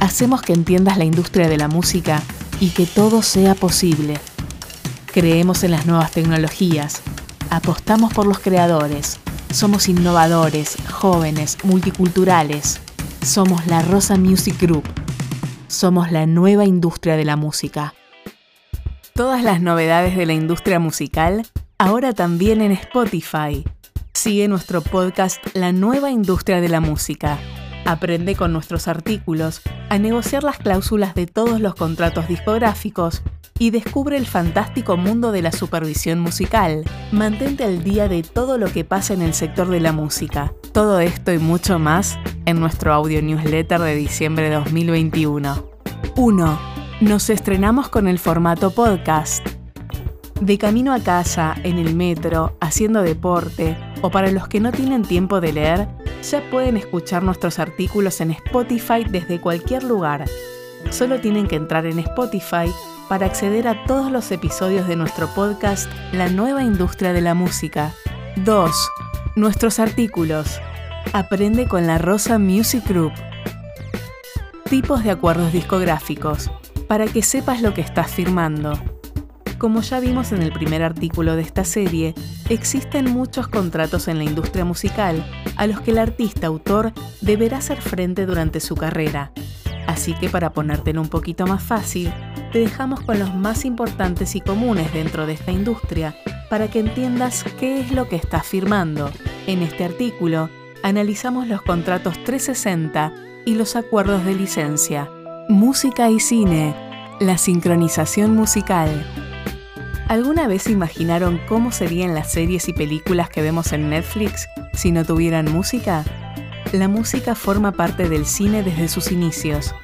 hacemos que entiendas la industria de la música y que todo sea posible. Creemos en las nuevas tecnologías, apostamos por los creadores, somos innovadores, jóvenes, multiculturales. Somos la Rosa Music Group. Somos la nueva industria de la música. Todas las novedades de la industria musical ahora también en Spotify. Sigue nuestro podcast La nueva industria de la música. Aprende con nuestros artículos a negociar las cláusulas de todos los contratos discográficos y descubre el fantástico mundo de la supervisión musical. Mantente al día de todo lo que pasa en el sector de la música. Todo esto y mucho más en nuestro audio newsletter de diciembre de 2021. 1. Nos estrenamos con el formato podcast. De camino a casa, en el metro, haciendo deporte o para los que no tienen tiempo de leer, ya pueden escuchar nuestros artículos en Spotify desde cualquier lugar. Solo tienen que entrar en Spotify para acceder a todos los episodios de nuestro podcast La nueva industria de la música. 2. Nuestros artículos. Aprende con la Rosa Music Group. Tipos de acuerdos discográficos, para que sepas lo que estás firmando. Como ya vimos en el primer artículo de esta serie, existen muchos contratos en la industria musical a los que el artista autor deberá hacer frente durante su carrera. Así que para ponértelo un poquito más fácil, te dejamos con los más importantes y comunes dentro de esta industria para que entiendas qué es lo que estás firmando. En este artículo analizamos los contratos 360 y los acuerdos de licencia. Música y cine. La sincronización musical. ¿Alguna vez imaginaron cómo serían las series y películas que vemos en Netflix si no tuvieran música? La música forma parte del cine desde sus inicios.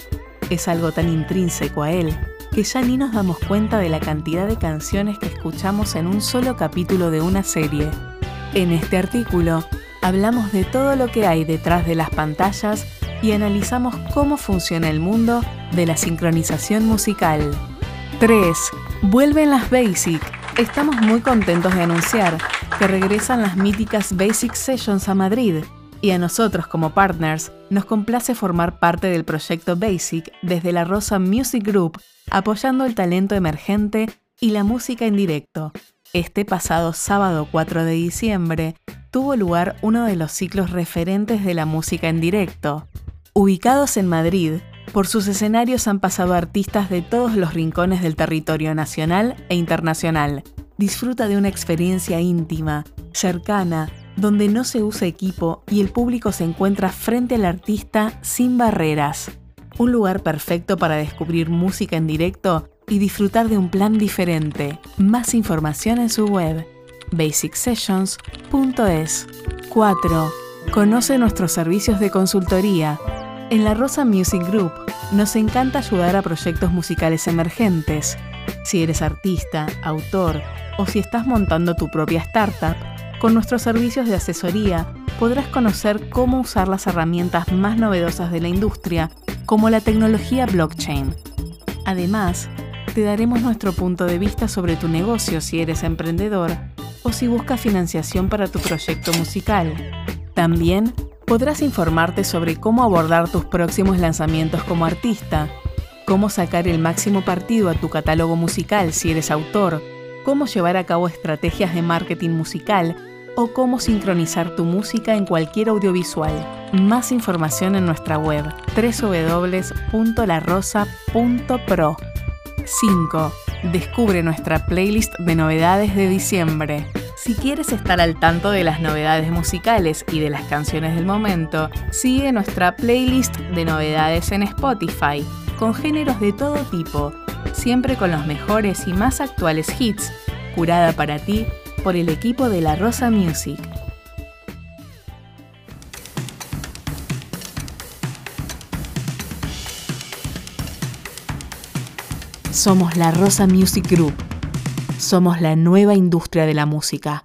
Es algo tan intrínseco a él que ya ni nos damos cuenta de la cantidad de canciones que escuchamos en un solo capítulo de una serie. En este artículo hablamos de todo lo que hay detrás de las pantallas y analizamos cómo funciona el mundo de la sincronización musical. 3. Vuelven las Basic. Estamos muy contentos de anunciar que regresan las míticas Basic Sessions a Madrid y a nosotros como partners nos complace formar parte del proyecto Basic desde la Rosa Music Group, apoyando el talento emergente y la música en directo. Este pasado sábado 4 de diciembre tuvo lugar uno de los ciclos referentes de la música en directo. Ubicados en Madrid, por sus escenarios han pasado artistas de todos los rincones del territorio nacional e internacional. Disfruta de una experiencia íntima, cercana, donde no se usa equipo y el público se encuentra frente al artista sin barreras. Un lugar perfecto para descubrir música en directo y disfrutar de un plan diferente. Más información en su web basicsessions.es. 4. Conoce nuestros servicios de consultoría. En la Rosa Music Group nos encanta ayudar a proyectos musicales emergentes. Si eres artista, autor o si estás montando tu propia startup, con nuestros servicios de asesoría podrás conocer cómo usar las herramientas más novedosas de la industria, como la tecnología blockchain. Además, te daremos nuestro punto de vista sobre tu negocio si eres emprendedor o si buscas financiación para tu proyecto musical. También podrás informarte sobre cómo abordar tus próximos lanzamientos como artista, cómo sacar el máximo partido a tu catálogo musical si eres autor, cómo llevar a cabo estrategias de marketing musical o cómo sincronizar tu música en cualquier audiovisual. Más información en nuestra web www.larosa.pro. 5. Descubre nuestra playlist de novedades de diciembre. Si quieres estar al tanto de las novedades musicales y de las canciones del momento, sigue nuestra playlist de novedades en Spotify, con géneros de todo tipo, siempre con los mejores y más actuales hits, curada para ti por el equipo de La Rosa Music. Somos la Rosa Music Group. Somos la nueva industria de la música.